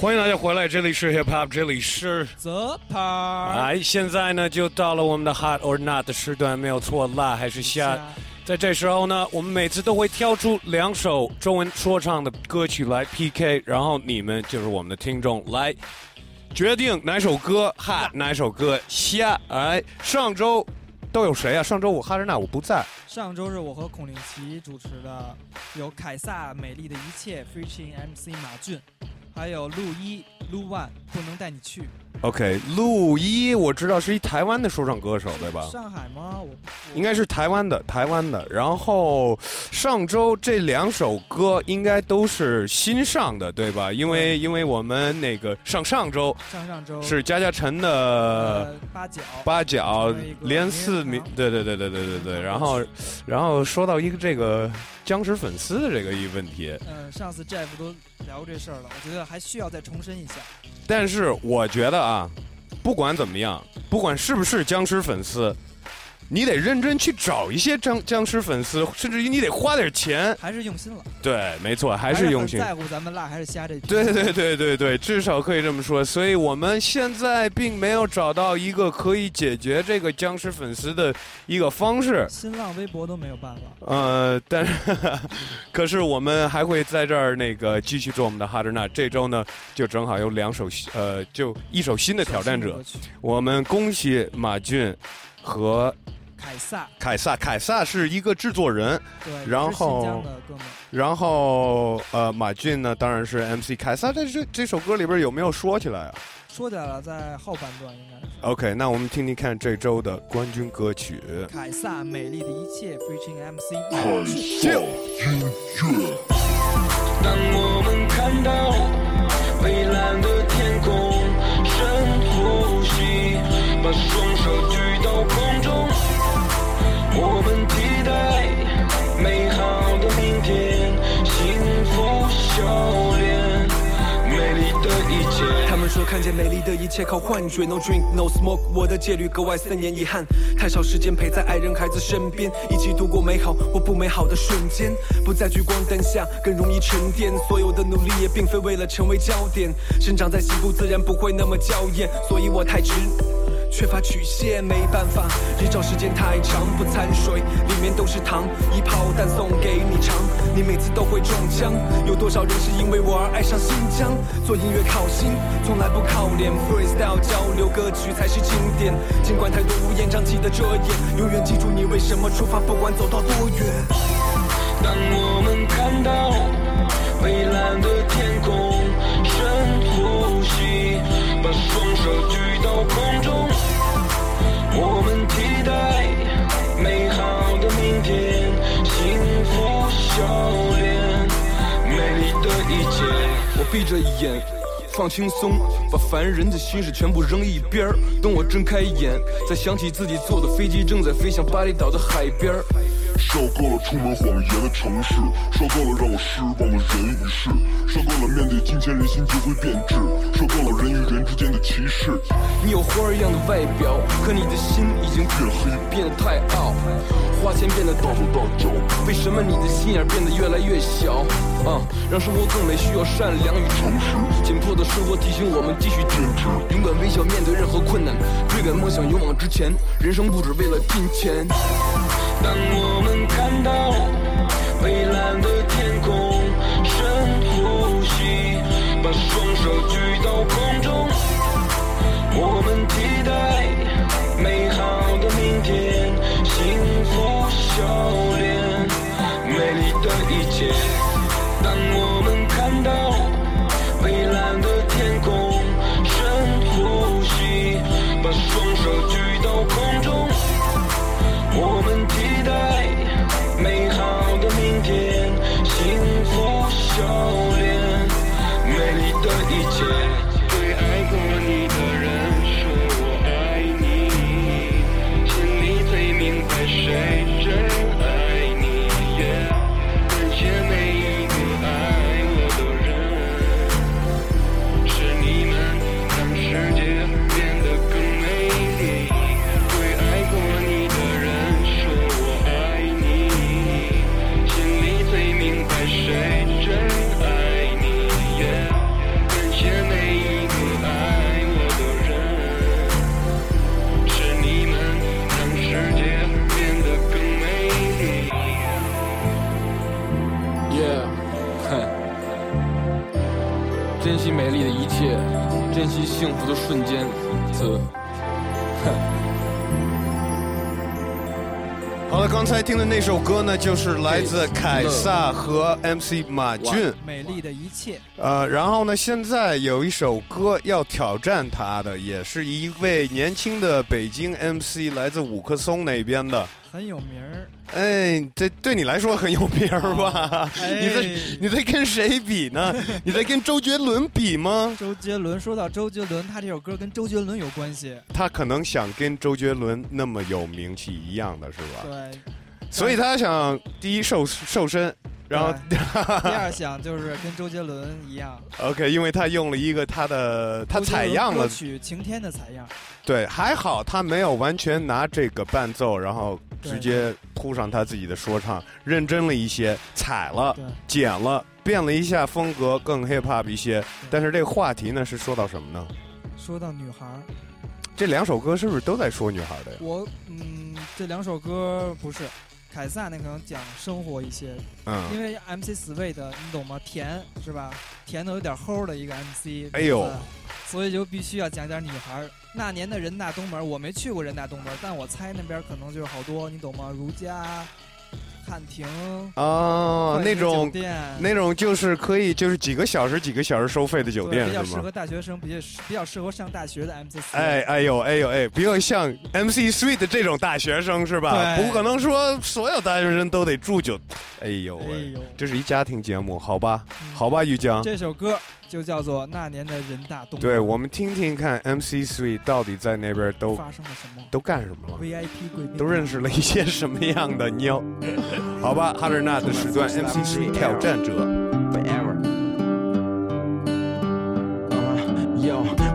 欢迎大家回来，这里是 Hip Hop，这里是泽帕。哎，现在呢就到了我们的 Hot or Not 的时段，没有错，辣还是虾？在这时候呢，我们每次都会挑出两首中文说唱的歌曲来 PK，然后你们就是我们的听众来决定哪首歌 hot，哪首歌虾。哎，上周都有谁啊？上周我哈日娜我不在。上周日我和孔令奇主持的，有凯撒《美丽的一切》featuring MC 马俊，还有路一路万不能带你去。OK，陆一我知道是一台湾的说唱歌手，对吧？上海吗？我应该是台湾的，台湾的。然后上周这两首歌应该都是新上的，对吧？因为因为我们那个上上周上上周是加加陈的八角八角连四名，对对对对对对对。然后然后说到一个这个僵尸粉丝的这个一个问题，嗯，上次 Jeff 都聊过这事儿了，我觉得还需要再重申一下。但是我觉得啊，不管怎么样，不管是不是僵尸粉丝。你得认真去找一些僵僵尸粉丝，甚至于你得花点钱，还是用心了。对，没错，还是用心。在乎咱们辣还是虾这？对对对对对，至少可以这么说。所以我们现在并没有找到一个可以解决这个僵尸粉丝的一个方式。新浪微博都没有办法。呃，但是，可是我们还会在这儿那个继续做我们的哈德纳。这周呢，就正好有两首，呃，就一首新的挑战者。我们恭喜马俊和。凯撒，凯撒，凯撒是一个制作人，对，然后，然后，呃，马俊呢，当然是 MC。凯撒在这这首歌里边有没有说起来啊？说起来了，在后半段应该是。OK，那我们听听看这周的冠军歌曲。凯撒，美丽的一切，featuring MC。凯撒音乐。当我们看到蔚蓝的天空，深呼吸，把双手举到空中。我们期待美好的明天，幸福笑脸，美丽的一切。他们说看见美丽的一切靠幻觉，No drink no smoke，我的戒律格外森严，遗憾太少时间陪在爱人孩子身边，一起度过美好或不美好的瞬间，不在聚光灯下更容易沉淀。所有的努力也并非为了成为焦点，生长在西部自然不会那么娇艳，所以我太直。缺乏曲线，没办法，日照时间太长，不掺水，里面都是糖，一炮弹送给你尝，你每次都会中枪。有多少人是因为我而爱上新疆？做音乐靠心，从来不靠脸，freestyle 交流，歌曲才是经典。尽管太多乌烟瘴气的遮掩，永远记住你为什么出发，不管走到多远。当我们看到蔚蓝的天空，深呼吸，把双手举到空中。美好的明天，幸福笑脸，美丽的一切。我闭着眼，放轻松，把烦人的心事全部扔一边儿。等我睁开眼，再想起自己坐的飞机正在飞向巴厘岛的海边儿。受够了充满谎言的城市，受够了让我失望的人与事，受够了面对金钱人心就会变质，受够了人与人之间的歧视。你有花儿一样的外表，可你的心已经变黑，变得太傲，花钱变得大手大脚。为什么你的心眼变得越来越小？啊，让生活更美需要善良与诚实。紧迫的生活提醒我们继续坚持，勇敢微笑面对任何困难，追赶梦想勇往直前。人生不止为了金钱。当我们看到蔚蓝的天空，深呼吸，把双手举到空中。我们期待美好的明天，幸福笑脸，美丽的一切。当我们看到蔚蓝的天空，深呼吸，把双手举到空中。福笑脸，美丽的一切。对爱过你瞬间。这，好了，刚才听的那首歌呢，就是来自凯撒和 MC 马俊。美丽的一切。呃，然后呢，现在有一首歌要挑战他的，也是一位年轻的北京 MC，来自五棵松那边的。很有名儿，哎，这对你来说很有名儿吧？你在你在跟谁比呢？你在跟周杰伦比吗？周杰伦，说到周杰伦，他这首歌跟周杰伦有关系。他可能想跟周杰伦那么有名气一样的是吧？对，所以他想第一瘦瘦身。然后 第二想就是跟周杰伦一样，OK，因为他用了一个他的他采样了曲《晴天》的采样，对，还好他没有完全拿这个伴奏，然后直接铺上他自己的说唱，认真了一些，踩了，剪了，变了一下风格，更 hip hop 一些。但是这个话题呢是说到什么呢？说到女孩儿，这两首歌是不是都在说女孩的呀？我嗯，这两首歌不是。凯撒那可能讲生活一些，嗯，因为 MC Sweet 你懂吗？甜是吧？甜的有点齁的一个 MC，哎呦，所以就必须要讲点女孩。那年的人大东门，我没去过人大东门，但我猜那边可能就是好多，你懂吗？如家。汉庭啊，那种酒店那种就是可以就是几个小时几个小时收费的酒店？比较适合大学生，比较比较适合上大学的 MC。哎哎呦哎呦哎，比较像 MC Sweet 这种大学生是吧？不可能说所有大学生都得住酒。哎呦哎呦，这是一家庭节目，好吧好吧，于江。这首歌。就叫做那年的人大动。对，我们听听看，MC Three 到底在那边都发生了什么，都干什么了？VIP 贵宾都认识了一些什么样的妞？好吧，哈德纳的时段，MC Three 挑战者。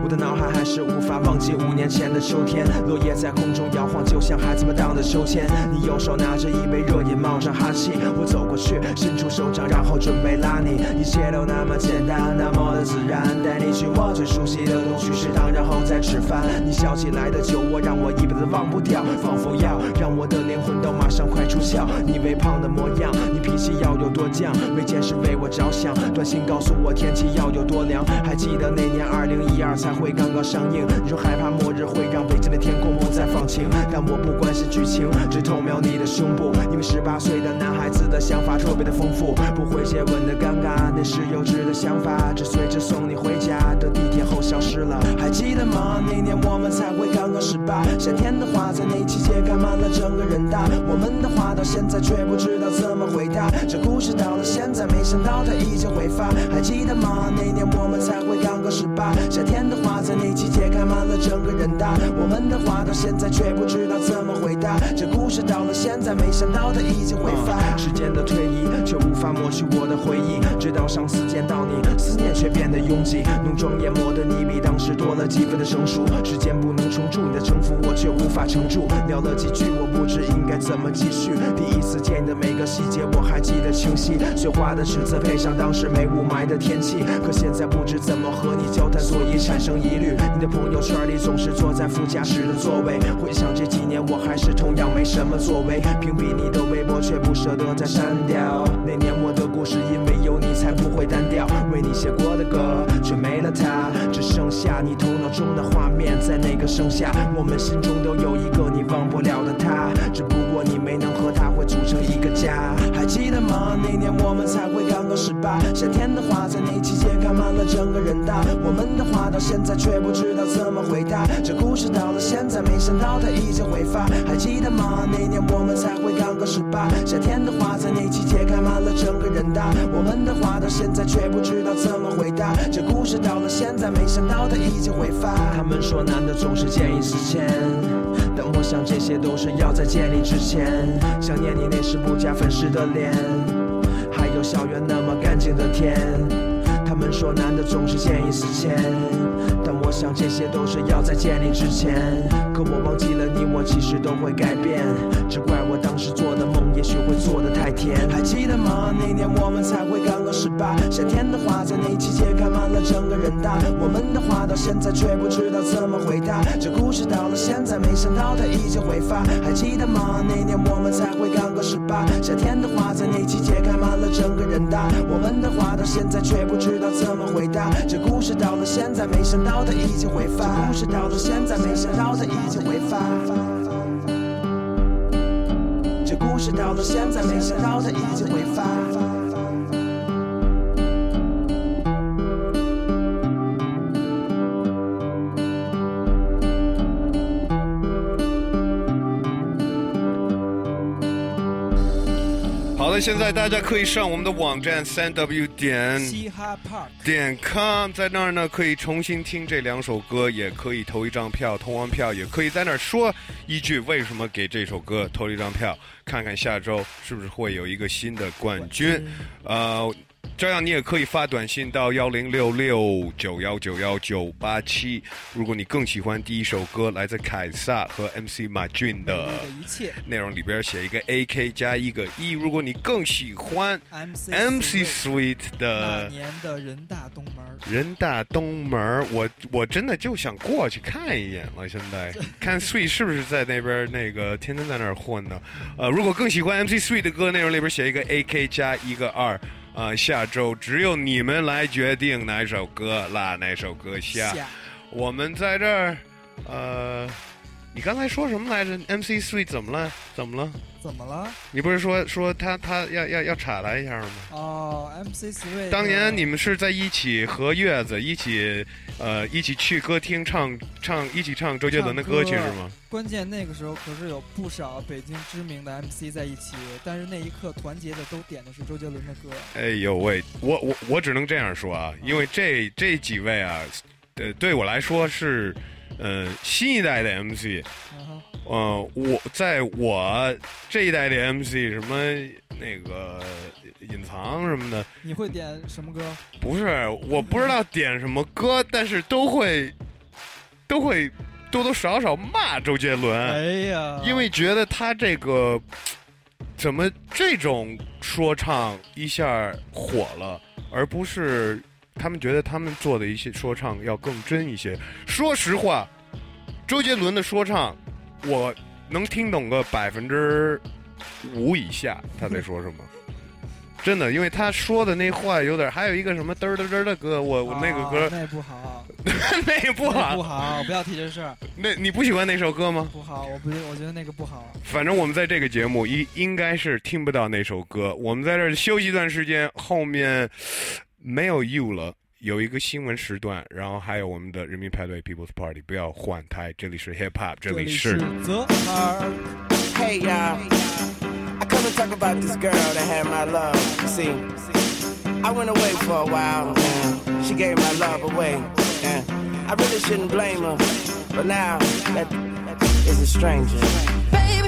我的脑海还是无法忘记五年前的秋天，落叶在空中摇晃，就像孩子们荡的秋千。你右手拿着一杯热饮，冒着哈气。我走过去，伸出手掌，然后准备拉你。一切都那么简单，那么的自然。带你去我最熟悉的东区食堂，然后再吃饭。你笑起来的酒窝让我一辈子忘不掉，仿佛要让我的灵魂都马上快出窍。你微胖的模样，你脾气要有多犟？每件事为我着想，短信告诉我天气要有多凉。还记得那年二零一二才。会刚刚上映，你说害怕末日会让北京的天空不再放晴，但我不关心剧情，只偷瞄你的胸部，因为十八岁的男孩子的想法特别的丰富，不会接吻的尴尬，那是幼稚的想法，只随着送你回家的地铁后消失了。还记得吗？那年我们才会刚刚十八，夏天的花在那期间开满了整个人大，我们的话到现在却不知道怎么回答，这故事到了现在，没想到它已经回发。还记得吗？那年我们才会刚刚十八，夏天的。花在那季节开满了整个人大，我们的话到现在却不知道怎么回答。这故事到了现在，没想到它已经回发。时间的推移却无法抹去我的回忆，直到上次见到你，思念却变得拥挤。浓妆艳抹的你比当时多了几分的成熟。时间不能重铸你的城府，我却无法承住。聊了几句，我不知应该怎么继续。第一次见你的每个细节我还记得清晰，雪花的尺子配上当时没雾霾的天气。可现在不知怎么和你交谈，所以产生。疑虑，你的朋友圈里总是坐在副驾驶的座位。回想这几年，我还是同样没什么作为。屏蔽你的微博，却不舍得再删掉。那年我的故事，因为有你才不会单调。为你写过的歌，却没了它，只剩下你头脑中的画面。在个盛夏，我们心中都有一个你忘不了的他，只不过你没能和他会组成一个家。还记得吗？那年我们才会刚刚十八，夏天的花在那期间开满了整个人大。我们的话到现在却不知道怎么回答。这故事到了现在，没想到它已经会发。还记得吗？那年我们才会刚刚十八，夏天的花在那季节开满了整个人大。我们的话到现在却不知道怎么回答。这故事到了现在，没想到它已经会发。他们说男的总总是见异思迁，但我想这些都是要在见你之前。想念你那时不加粉饰的脸，还有校园那么干净的天。他们说男的总是见异思迁，但我想这些都是要在见你之前。可我忘记了你我其实都会改变，只怪我当时做的梦也许会做还记得吗？那年我们才会刚刚十八，夏天的花在那季节开满了整个人大。我们的话到现在却不知道怎么回答。这故事到了现在，没想到它已经回发。还记得吗？那年我们才会刚刚十八，夏天的花在那季节开满了整个人大。我们的话到现在却不知道怎么回答。这故事到了现在，没想到它已经回发。这故事到了现在，没想到它已经回发。故事到了现在，没想到它已经回发。现在大家可以上我们的网站三 w 点点 com，在那儿呢可以重新听这两首歌，也可以投一张票，投完票也可以在那儿说一句为什么给这首歌投了一张票，看看下周是不是会有一个新的冠军。呃，这样你也可以发短信到幺零六六九幺九幺九八七。如果你更喜欢第一首歌来自凯撒和 MC 马俊的内容里边写一个 AK 加一个一。如果你更喜欢 MC MC Sweet 的年的人大东门，人大东门，我我真的就想过去看一眼了。现在 看 Sweet 是不是在那边那个天天在那儿混呢？呃，如果更喜欢 MC Sweet 的歌，内容里边写一个 AK 加一个二。啊、下周只有你们来决定哪首歌啦哪首歌下。下我们在这儿，呃，你刚才说什么来着？MC Sweet 怎么了？怎么了？怎么了？你不是说说他他要要要插他一下吗？哦，MC Sweet，当年你们是在一起和月子一起，呃，一起去歌厅唱唱，一起唱周杰伦的歌曲是吗？关键那个时候可是有不少北京知名的 MC 在一起，但是那一刻团结的都点的是周杰伦的歌。哎呦喂，我我我只能这样说啊，因为这这几位啊，呃，对我来说是，呃，新一代的 MC，嗯，呃，我在我这一代的 MC 什么那个隐藏什么的，你会点什么歌？不是，我不知道点什么歌，但是都会都会多多少少骂周杰伦，哎呀，因为觉得他这个怎么这种说唱一下火了，而不是他们觉得他们做的一些说唱要更真一些。说实话，周杰伦的说唱我能听懂个百分之五以下，他在说什么。真的，因为他说的那话有点，还有一个什么嘚儿嘚儿嘚的歌，我我那个歌、啊 那不好，那不好，不好，不要提这事儿，那你不喜欢那首歌吗？不好，我不，我觉得那个不好。反正我们在这个节目应应该是听不到那首歌。我们在这儿休息一段时间，后面没有 you 了，有一个新闻时段，然后还有我们的人民派对 People's Party，不要换台，这里是 Hip Hop，这里是。泽尔， Hey y'all, I come to talk about this girl that had my love. You see, I went away for a while and she gave my love away. And I really shouldn't blame her, but now that is a stranger. Baby,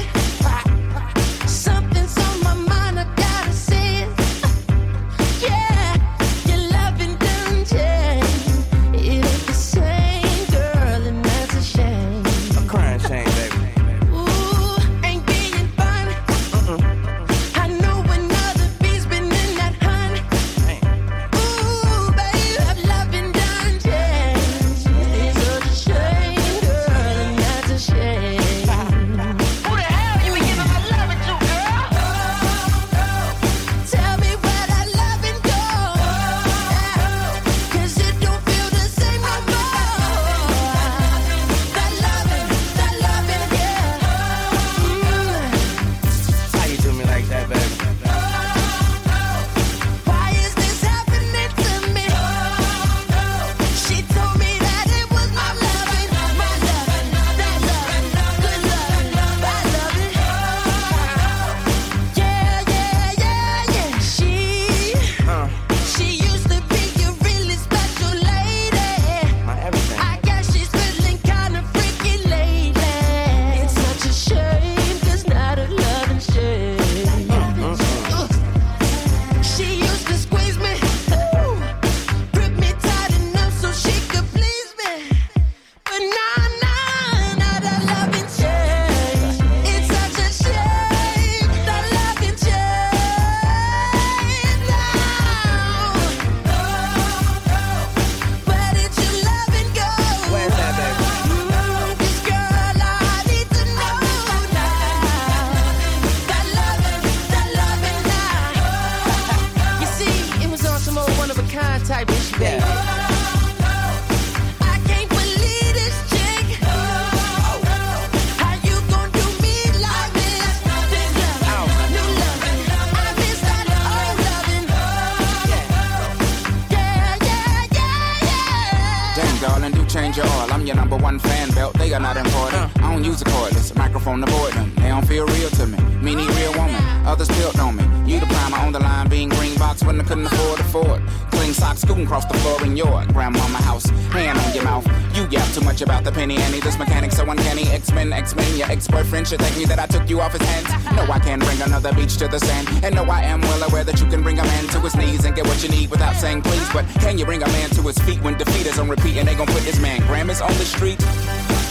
Should thank me that I took you off his hands. No, I can't bring another beach to the sand. And no, I am well aware that you can bring a man to his knees and get what you need without saying please. But can you bring a man to his feet when defeat is on repeat and they gon' put this man Grammys on the street?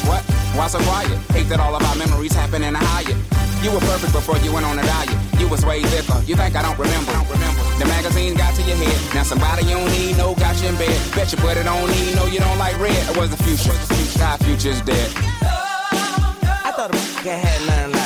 What? Why so quiet? Hate that all of our memories happen in a Hyatt. You were perfect before you went on a diet. You was way thicker. You think I don't remember? I Don't remember. The magazine got to your head. Now somebody you don't need, no, got you in bed. Bet you put it on need, no, you don't like red. It was the future. Our future's dead. I can't have nothing like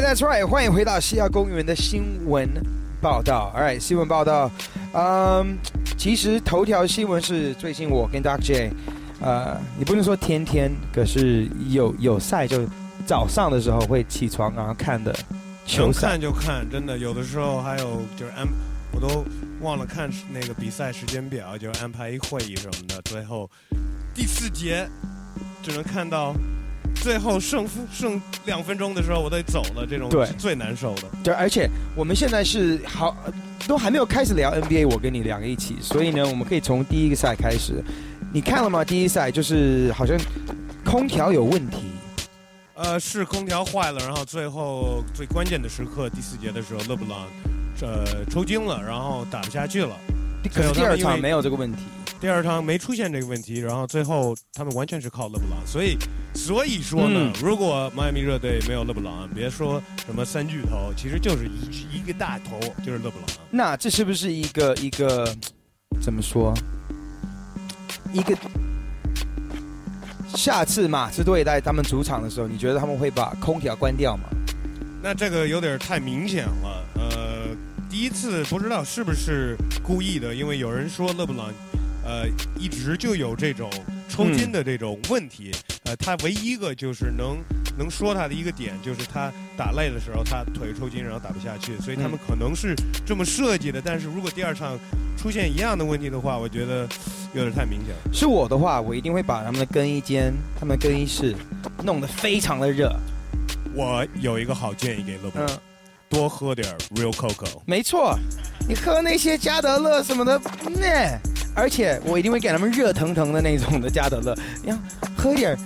That's right，欢迎回到西亚公园的新闻报道。All right，新闻报道，嗯，其实头条新闻是最近我跟 Doc J，呃，你不能说天天，可是有有赛就早上的时候会起床然后看的球赛。就看，真的有的时候还有就是安，我都忘了看那个比赛时间表，就安排一会议什么的，最后第四节只能看到最后胜负剩两分钟的时候我得走了，这种对是最难受的。对，而且我们现在是好都还没有开始聊 NBA，我跟你两个一起，所以呢，我们可以从第一个赛开始。你看了吗？第一赛就是好像空调有问题，呃，是空调坏了，然后最后最关键的时刻，第四节的时候，勒布朗呃抽筋了，然后打不下去了。可是第二场没有这个问题。第二场没出现这个问题，然后最后他们完全是靠勒布朗，所以所以说呢，嗯如果迈阿密热队没有勒布朗，别说什么三巨头，其实就是一一个大头，就是勒布朗。那这是不是一个一个怎么说？一个下次马刺队在他们主场的时候，你觉得他们会把空调关掉吗？那这个有点太明显了，呃，第一次不知道是不是故意的，因为有人说勒布朗，呃，一直就有这种抽筋的这种问题，呃，他唯一一个就是能能说他的一个点，就是他打累的时候他腿抽筋，然后打不下去，所以他们嗯可能是这么设计的。但是如果第二场出现一样的问题的话，我觉得有点太明显了。是我的话，我一定会把他们的更衣间、他们的更衣室弄得非常的热。我有一个好建议给乐布，嗯多喝点 Real Coco。没错，你喝那些加德乐什么的，那、而且我一定会给他们热腾腾的那种的加德乐，你要喝点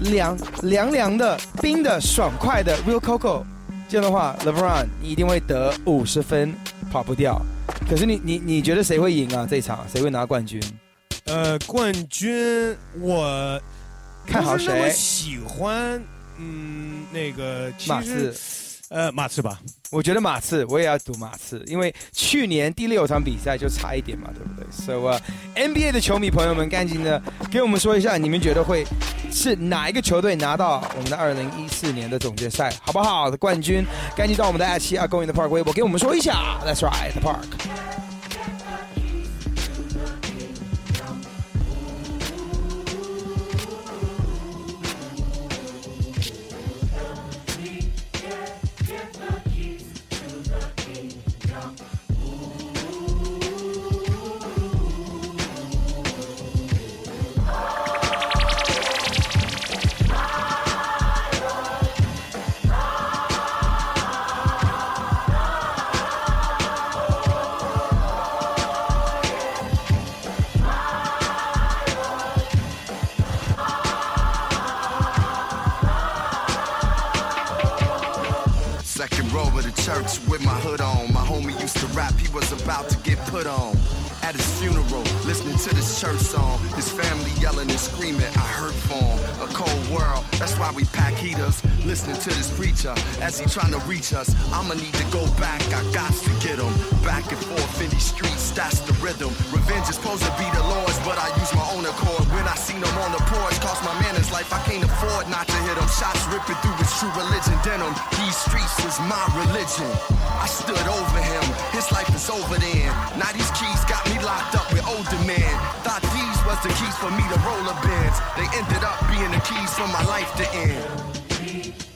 凉凉凉的、冰的、爽快的 Real Coco，这样的话，LeBron 你一定会得五十分，跑不掉。可是你你你觉得谁会赢啊？这场谁会拿冠军？呃，冠军我看好谁喜欢，嗯，那个其马实刺呃，马刺吧。我觉得马刺，我也要赌马刺，因为去年第六场比赛就差一点嘛，对不对？So 啊、n b a 的球迷朋友们，赶紧的给我们说一下，你们觉得会是哪一个球队拿到我们的二零一四年的总决赛，好不好？的冠军，赶紧到我们的爱奇艺 Going the Park 微博给我们说一下。That's right, the park。Life to end.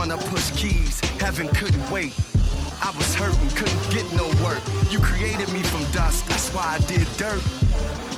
Wanna push keys, heaven couldn't wait. I was hurting, couldn't get no work. You created me from dust, that's why I did dirt.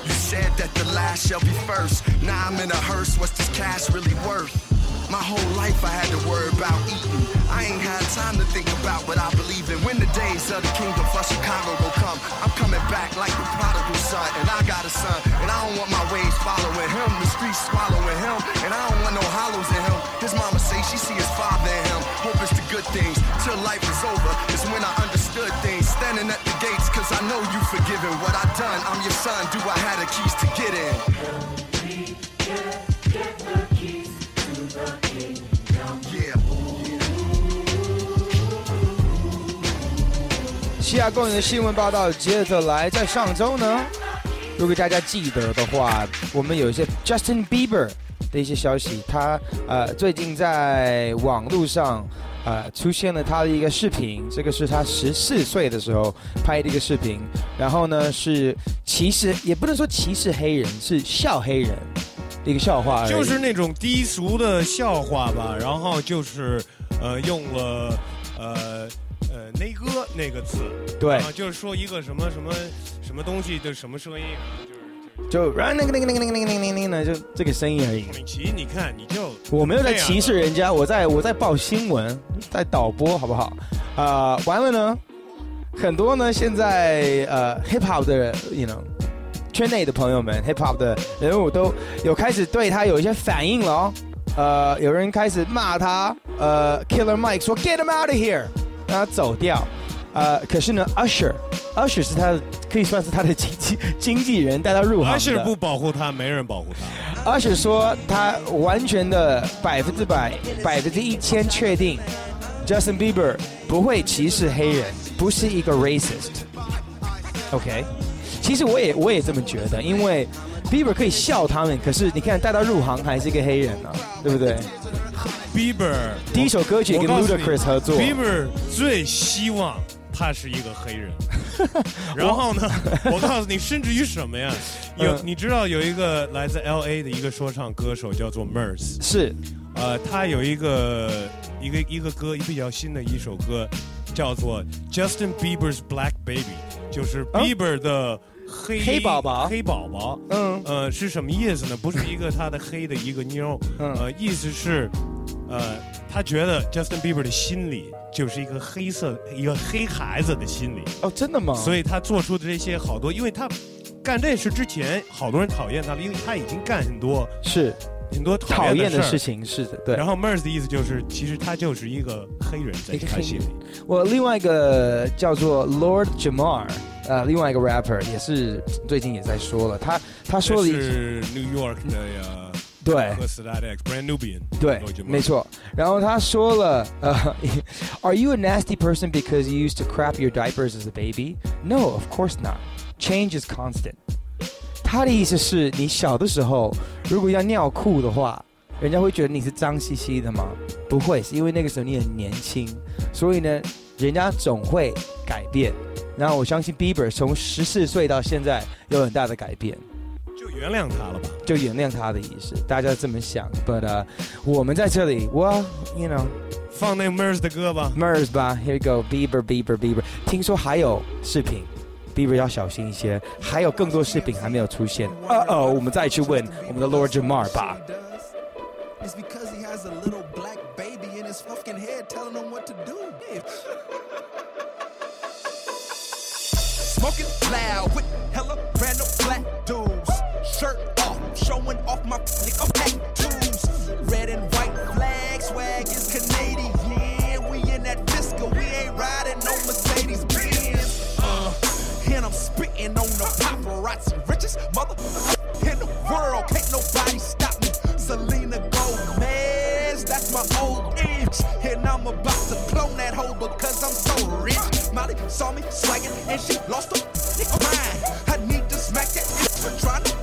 You said that the last shall be first. Now I'm in a hearse, what's this cash really worth? My whole life I had to worry about eating. I ain't had time to think about what I believe in. When the days of the kingdom for Chicago will come, I'm coming back like the prodigal son. And I got a son, and I don't want my ways following him. The streets swallowing him, and I don't want no hollows in him. His mama say she see his father in him. Hope it's the good things till life is over. It's when I understood things. Standing at the gates, cause I know you forgiven what I done. I'm your son, do I have the keys to get in? 西亚公园的新闻报道接着来，在上周呢，如果大家记得的话，我们有一些 Justin Bieber 的一些消息，他呃最近在网络上呃出现了他的一个视频，这个是他十四岁的时候拍的一个视频，然后呢是歧视，也不能说歧视黑人，是笑黑人的一个笑话，就是那种低俗的笑话吧，然后就是呃用了呃呃内哥那个词，对啊，就是说一个什么什么什么东西的什么声音，就那个那个那个那个那个那个那个呢，就这个声音而已。李琦，你看你就我没有在歧视人家，我在我在报新闻，在导播，好不好？啊、完了呢，很多呢现在呃 hip hop 的，you know，圈内的朋友们，hip hop 的人物都有开始对他有一些反应了哦。呃，有人开始骂他，呃，Killer Mike 说 Get him out of here，让他走掉。呃，可是呢，Usher，Usher 是他的可以算是他的经纪经纪人，带他入行的。Usher 不保护他，没人保护他。Usher 说他完全的百分之百、百分之一千确定，Justin Bieber 不会歧视黑人，不是一个 racist。OK，其实我也我也这么觉得，因为 Bieber 可以笑他们，可是你看带他入行还是一个黑人啊，对不对？Bieber 第一首歌曲跟 Ludacris 合作。Bieber 最希望他是一个黑人。然后呢，我告诉你，甚至于什么呀？有嗯。你知道有一个来自 L A 的一个说唱歌手叫做 Mers，是，呃，他有一个一个一个歌，一比较新的一首歌，叫做 Justin Bieber's Black Baby，就是 Bieber 的黑、黑宝宝黑宝宝。嗯，呃，是什么意思呢？不是一个他的黑的一个妞，嗯呃，意思是，呃，他觉得 Justin Bieber 的心里就是一个黑色一个黑孩子的心理，哦，真的吗？所以他做出的这些好多，因为他干这事之前，好多人讨厌他了，因为他已经干很多是很多讨厌的事事情，是的，对。然后 Mers 的意思就是，其实他就是一个黑人，在一个黑他心里。我另外一个叫做 Lord Jamar，呃，另外一个 rapper 也是最近也在说了，他他说了一这是 New York 的呀，对和 s t a t X Brand Nubian，对没错。然后他说了，呃，Are you a nasty person because you used to crap your diapers as a baby? No, of course not. Change is constant. 他的意思是你小的时候如果要尿裤的话，人家会觉得你是脏兮兮的吗？不会，是因为那个时候你很年轻，所以呢，人家总会改变。然后我相信 Bieber 从十四岁到现在有很大的改变。就原谅他了吧。就原谅他的意思，大家这么想。But、uh, 我们在这里，Well, you know，放那 Mers 的歌吧。Mers 吧，Here you go, Bieber, Bieber, Bieber。听说还有视频，Bieber 要小心一些，还有更多视频还没有出现。呃哦，我们再去问我们的 Lord Jamar 吧。Smoking loud with hella random black dudes. Shirt off, showing off my nigga tattoos. Red and white flag swag is Canadian. We in that disco, we ain't riding no Mercedes Benz. Uh, and I'm spitting on the paparazzi. Richest mother in the world, can't nobody stop me. Selena Gomez, that's my old image. And I'm about to clone that hoe because I'm so rich. Molly saw me swagging and she lost her mind. I need to smack that for trying to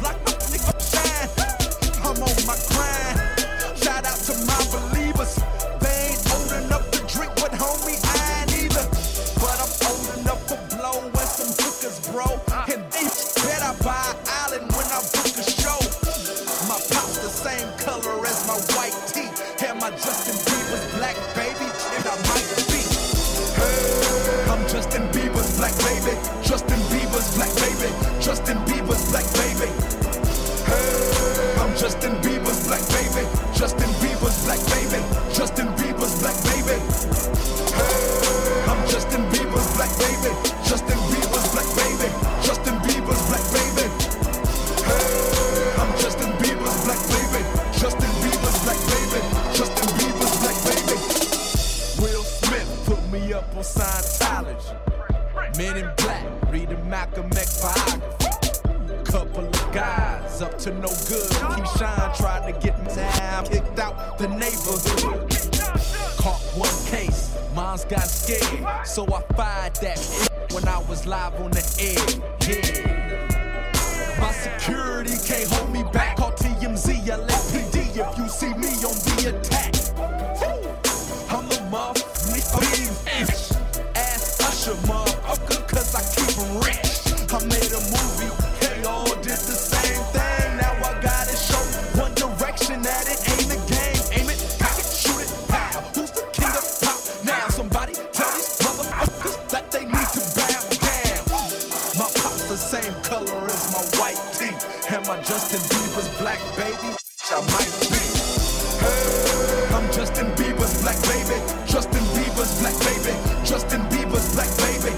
Justin Bieber's black baby. Justin Bieber's black baby. Justin Bieber's black baby.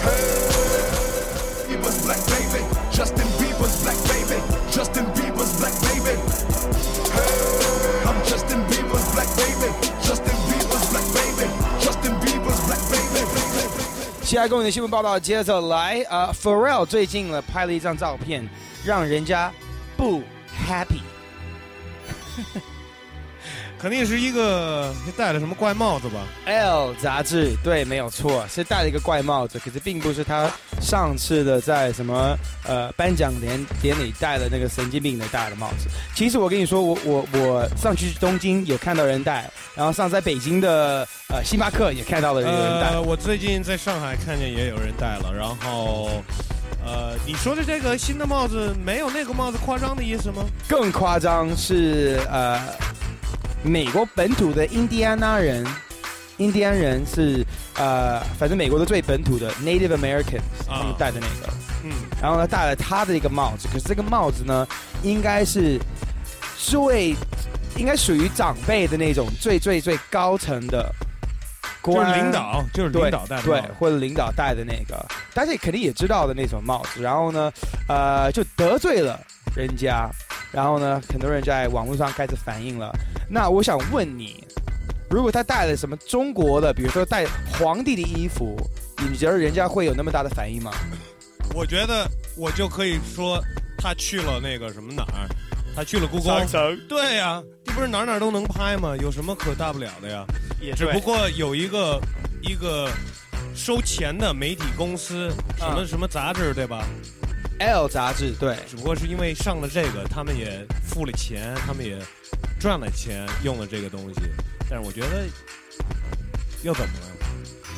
Hey, Bieber's black baby. Justin Bieber's black baby. Justin Bieber's black baby. Hey, I'm Justin Bieber's black baby. Justin Bieber's black baby. Justin Bieber's black baby. 接下来跟我们的新闻报道接着来啊、呃、，Pharrell 最近呢拍了一张照片，让人家不 happy。 肯定是一个你戴了什么怪帽子吧？L 杂志对，没有错，是戴了一个怪帽子，可是并不是他上次的在什么呃颁奖典典礼戴的那个神经病的戴的帽子。其实我跟你说，我我我上去东京有看到人戴，然后上在北京的呃星巴克也看到了有人戴。呃，我最近在上海看见也有人戴了，然后，呃，你说的这个新的帽子没有那个帽子夸张的意思吗？更夸张是呃，美国本土的印第安纳人，印印第安人是呃，反正美国的最本土的 Native Americans 他们戴的那个，嗯，然后呢戴了他的一个帽子，可是这个帽子呢，应该是最应该属于长辈的那种最最最高层的就是，领导，就是领导戴的对或者领导戴的那个，大家肯定也知道的那种帽子。然后呢，呃，就得罪了人家，然后呢，很多人在网络上开始反映了。那我想问你，如果他带了什么中国的，比如说带皇帝的衣服，你觉得人家会有那么大的反应吗？我觉得我就可以说他去了那个什么哪儿，他去了故宫。对呀、这不是哪儿哪儿都能拍吗？有什么可大不了的呀？也只不过有一个一个收钱的媒体公司，什么啊什么杂志对吧？L 杂志对，只不过是因为上了这个，他们也付了钱，他们也赚了钱，用了这个东西。但是我觉得又怎么了，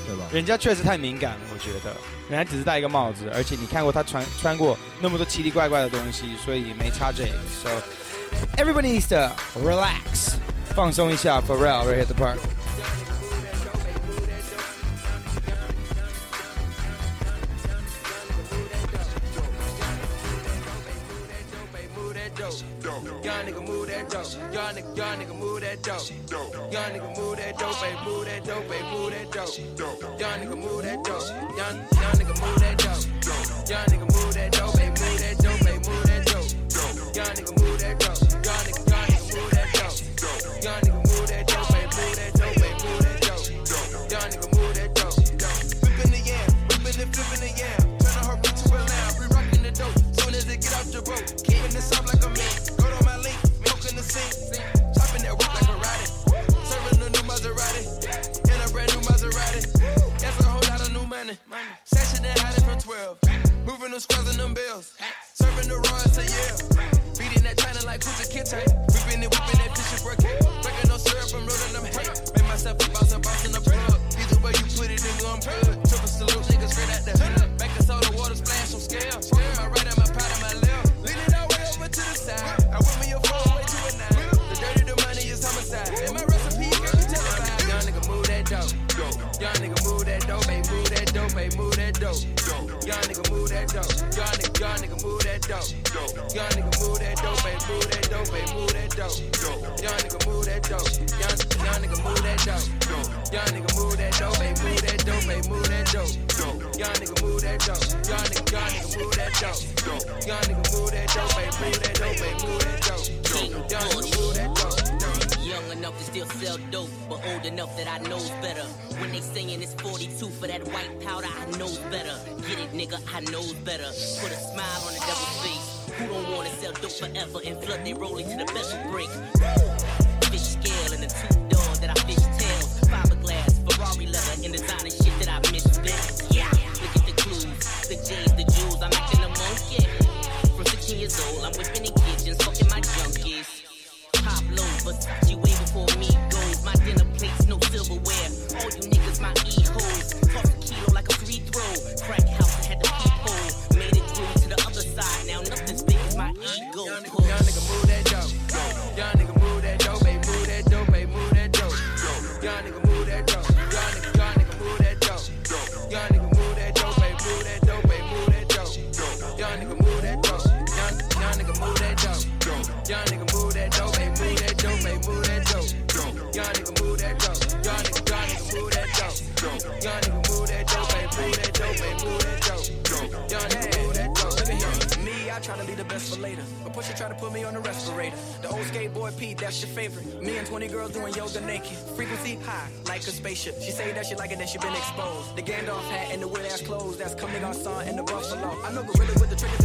对吧？人家确实太敏感了，我觉得，人家只是戴一个帽子，而且你看过他穿穿过那么多奇奇怪怪的东西，所以没差这个。So everybody needs to relax，放松一下，for real right at the park。Young nigga, young nigga move that dope. Young nigga move that dope, baby, move that dope, baby, move that dope. Young nigga move that dope. Young, young nigga move that dope. Young nigga move that dope, baby, move that dope, baby, move that dope. Young nigga move that dope. Young nigga, young nigga move that dope. Young nigga new money. Sashing and hiding from 12. Moving them squares and them bills. Serving the raw to yeah. Beating that China like Kucha Kinte. Whipping it, whipping that fish and breaking. Breaking no syrup, I'm rolling them hay. Make myself a boss, a boss in the plug. Either way you put it in, I'm good. Triple salute, niggas straight out the hood. Back and soda, water splash on scale. Yeah, right at my pot of my left. Lean it all way over to the side. I whip me a phone way to a nine. The dirty, the money is homicide. And my recipe, girl, you tell it. Young nigga move that dope. Young nigga move that dough, baby, that dope, baby, move that dope. Young nigga move that dope. Young nigga, young nigga move that dope. Young nigga move that dope, baby, move that dope, baby, move that dope. Young nigga move that dope. Young, young nigga move that dope. Young nigga move that dope, baby, move that dope, baby, move that dope. Young nigga move that dope. Young nigga, young nigga move that dope. Young nigga move that dope, baby, move that dope, baby, move that dope. Young nigga move that dope. Enough to still sell dope, but old enough that I knows better. When they saying it's 42 for that white powder, I knows better. Get it, nigga, I knows better. Put a smile on the devil's face. Who don't wanna sell dope forever and flood they rolling to the bezel break? Best for later. But Pusha try to put me on the respirator. The old skateboard Pete, that's your favorite. Me and 20 girls doing yoga naked. Frequency high, like a spaceship. She say that she like it, then she been exposed. The Gandalf hat and the weird ass clothes. That's coming on son in the buffalo. I know gorilla with the triggers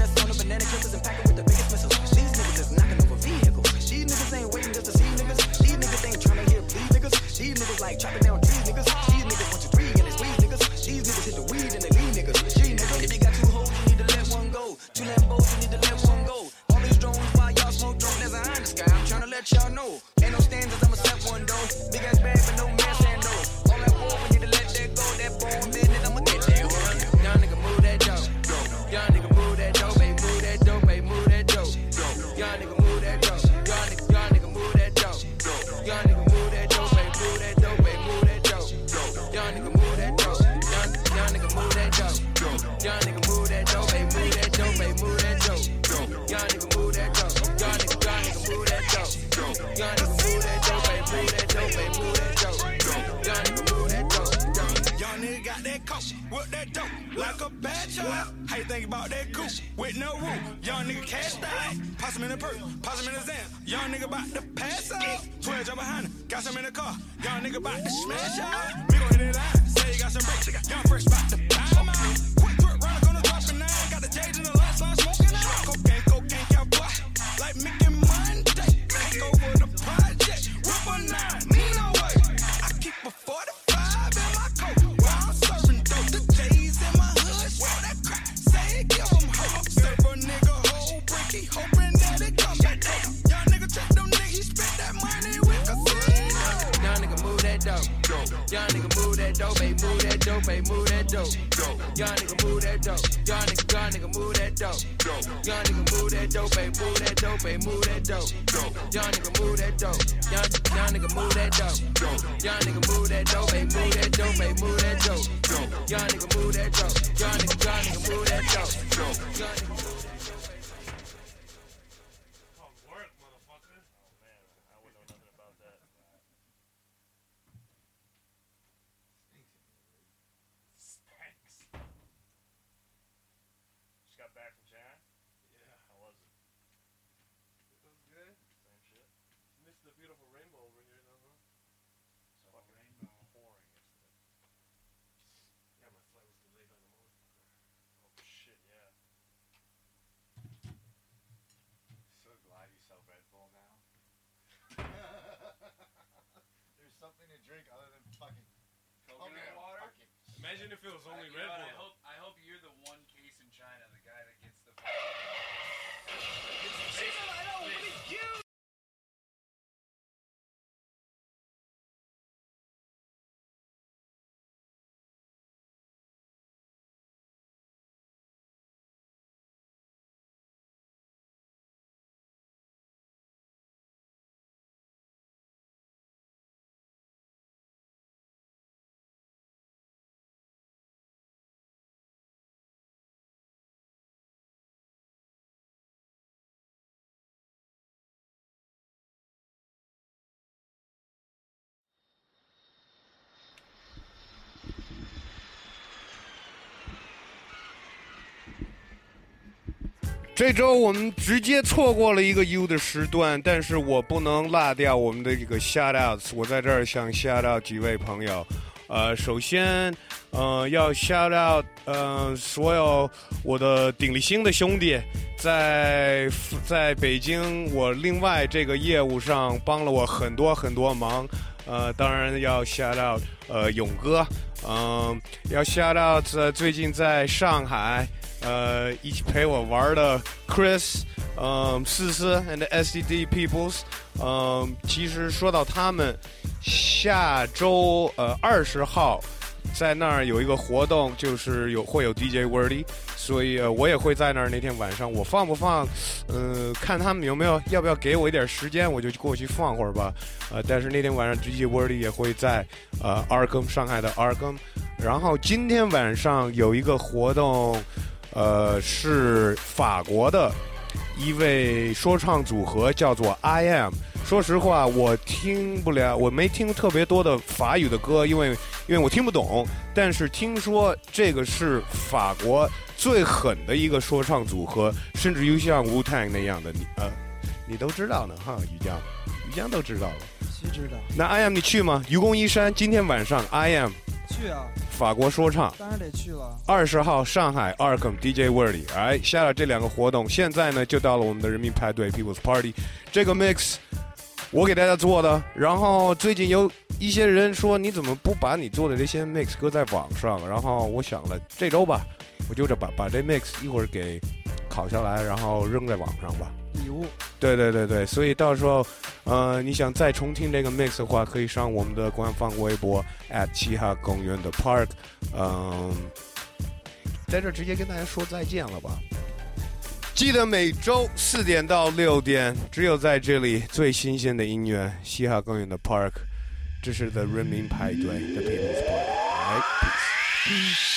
dope. Young nigga move that dope. Young, young nigga move that dope. Young nigga move that dope, babe, move that dope, babe, move that dope. Young nigga move that dope. Young nigga, young nigga move that dope. 这周我们直接错过了一个 U 的时段，但是我不能落掉我们的这个 shout outs。我在这儿想 shout out 几位朋友，呃，首先，呃，要 shout out 呃所有我的鼎力星的兄弟，在在北京我另外这个业务上帮了我很多很多忙，呃，当然要 shout out 呃勇哥，嗯、要 shout out 最近在上海。呃，一起陪我玩的 Chris，嗯，思思 and SDD Peoples，嗯，其实说到他们，下周呃二十号在那儿有一个活动，就是有会有 DJ Wordy，所以、呃、我也会在那儿。那天晚上我放不放，呃，看他们有没有要不要给我一点时间，我就过去放会儿吧。呃，但是那天晚上 DJ Wordy 也会在呃 Arkham 上海的 Arkham，然后今天晚上有一个活动。呃，是法国的一位说唱组合，叫做 I Am。说实话，我听不了，我没听特别多的法语的歌，因为因为我听不懂。但是听说这个是法国最狠的一个说唱组合，甚至于像 Wu Tang 那样的，你呃，你都知道呢哈，于江，于江都知道了。谁知道？那 I Am 你去吗？愚公移山，今天晚上 I Am 去啊！法国说唱。当然得去了。二十号上海 Arkham DJ Wordy，哎，下了这两个活动，现在呢就到了我们的人民派对 People's Party，这个 mix 我给大家做的。然后最近有一些人说你怎么不把你做的这些 mix 搁在网上？然后我想了，这周吧，我就这把把这 mix 一会儿给拷下来，然后扔在网上吧。礼物。对对对对，所以到时候，呃，你想再重听这个 mix 的话，可以上我们的官方微博 at 七哈公园的 park，嗯，在这直接跟大家说再见了吧。记得每周四点到六点，只有在这里最新鲜的音乐，嘻哈公园的 park，这是 The 人民派对 The People's Party，来，peace。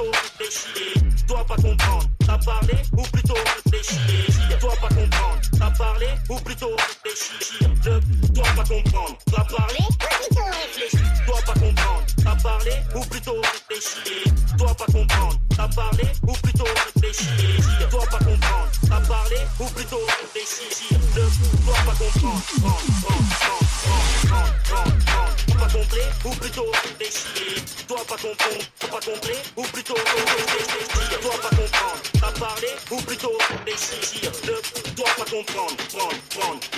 Plutôt. Dois pas comprendre, t'as parlé ou plutôt réfléchi. Dois pas comprendre, t'as parlé ou plutôt réfléchi. Je dois pas comprendre, t'as parlé ou plutôt réfléchi. Dois pas comprendre, t'as parlé ou plutôt réfléchi. Dois pas comprendre, t'as parlé ou plutôt réfléchi. Dois pas comprendre, t'as parlé ou plutôt réfléchi. Je dois pas comprendre, ou plutôt réfléchi. Dois pas comprendre, pas réfléchi. Je dois pas comprendre, prendre, prendre, prendre, prendre,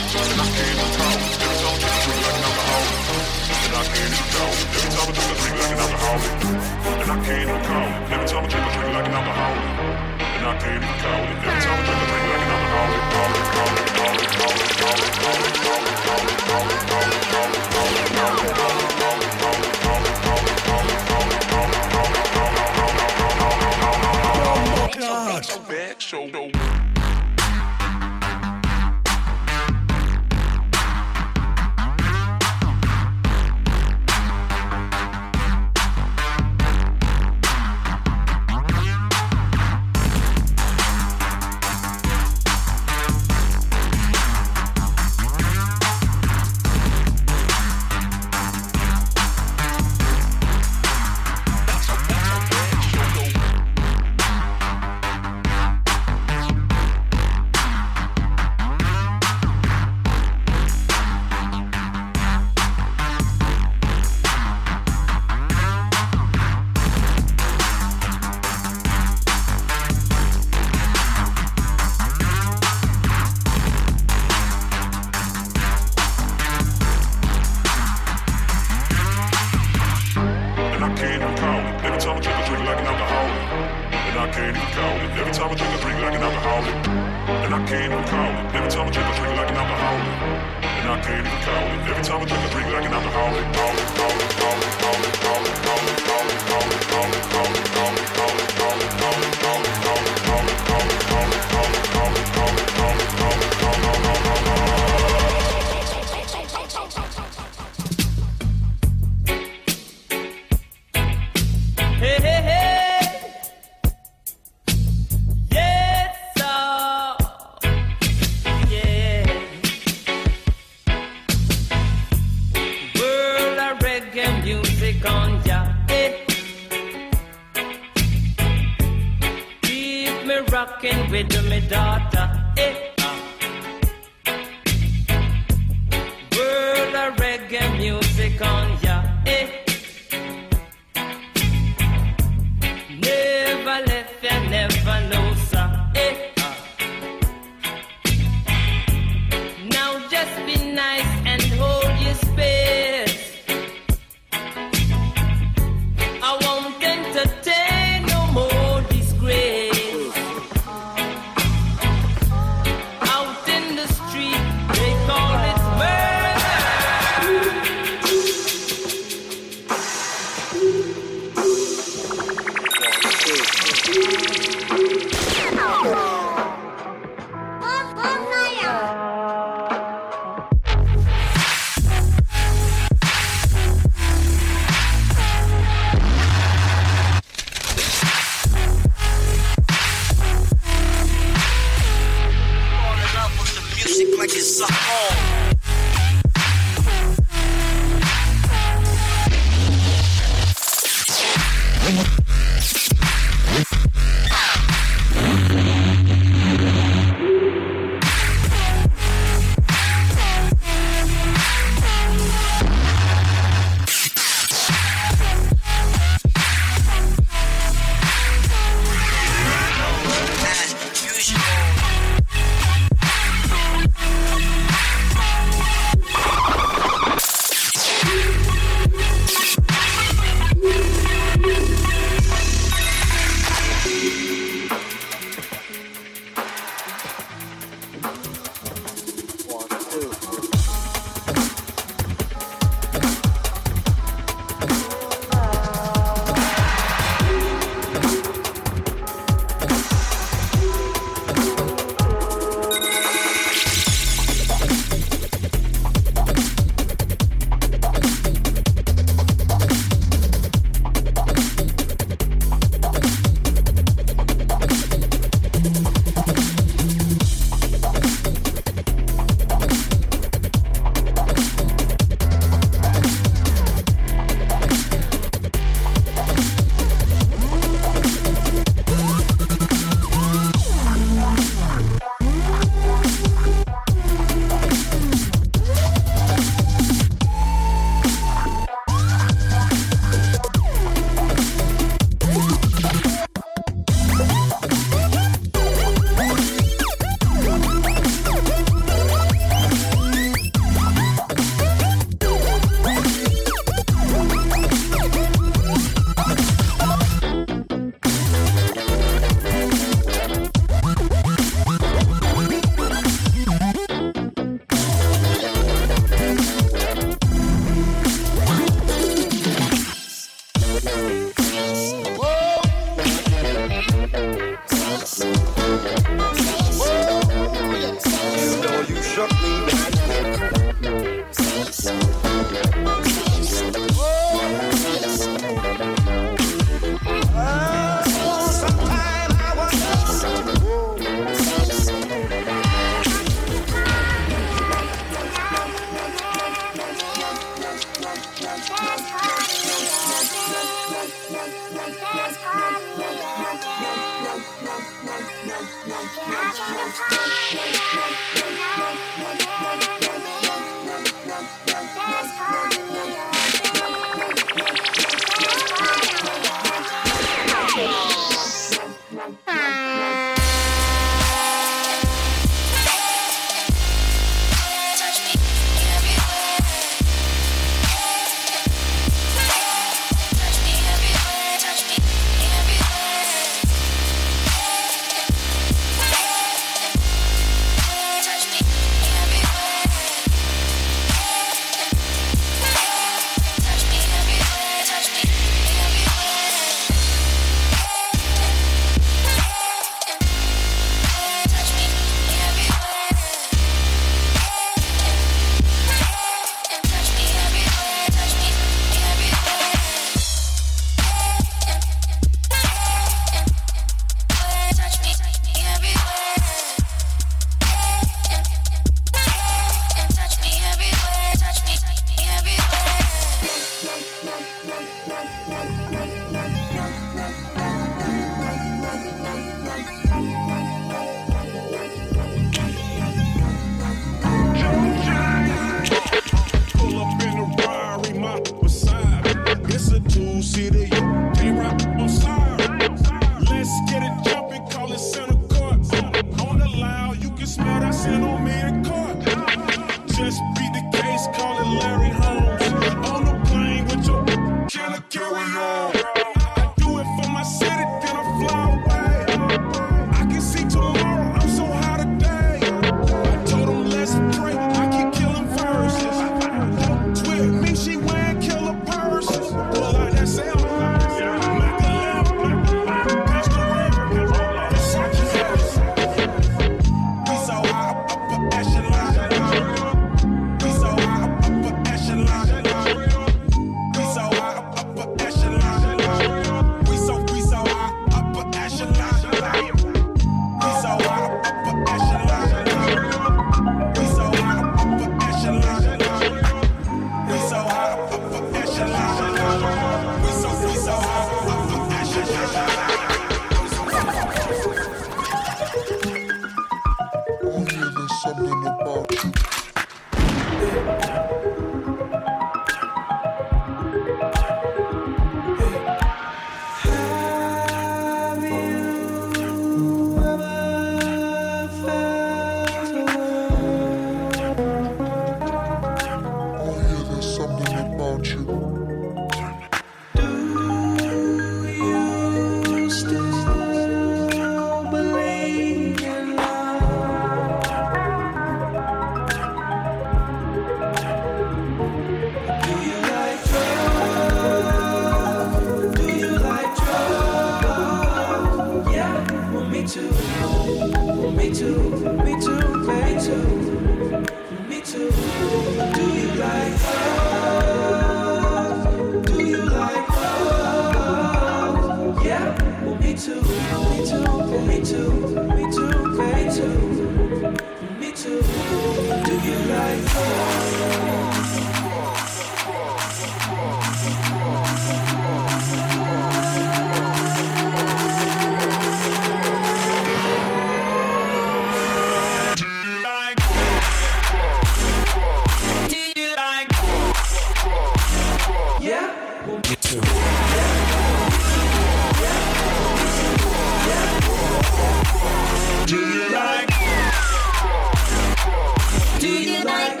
Do you like?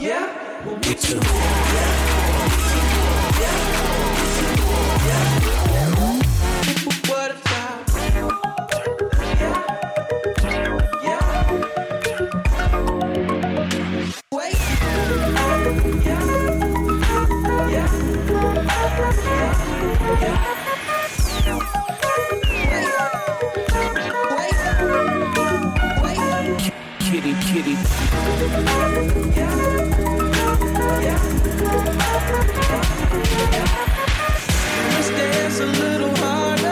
Yeah, we'll get to. Yeah. kitty. Let's dance a little harder.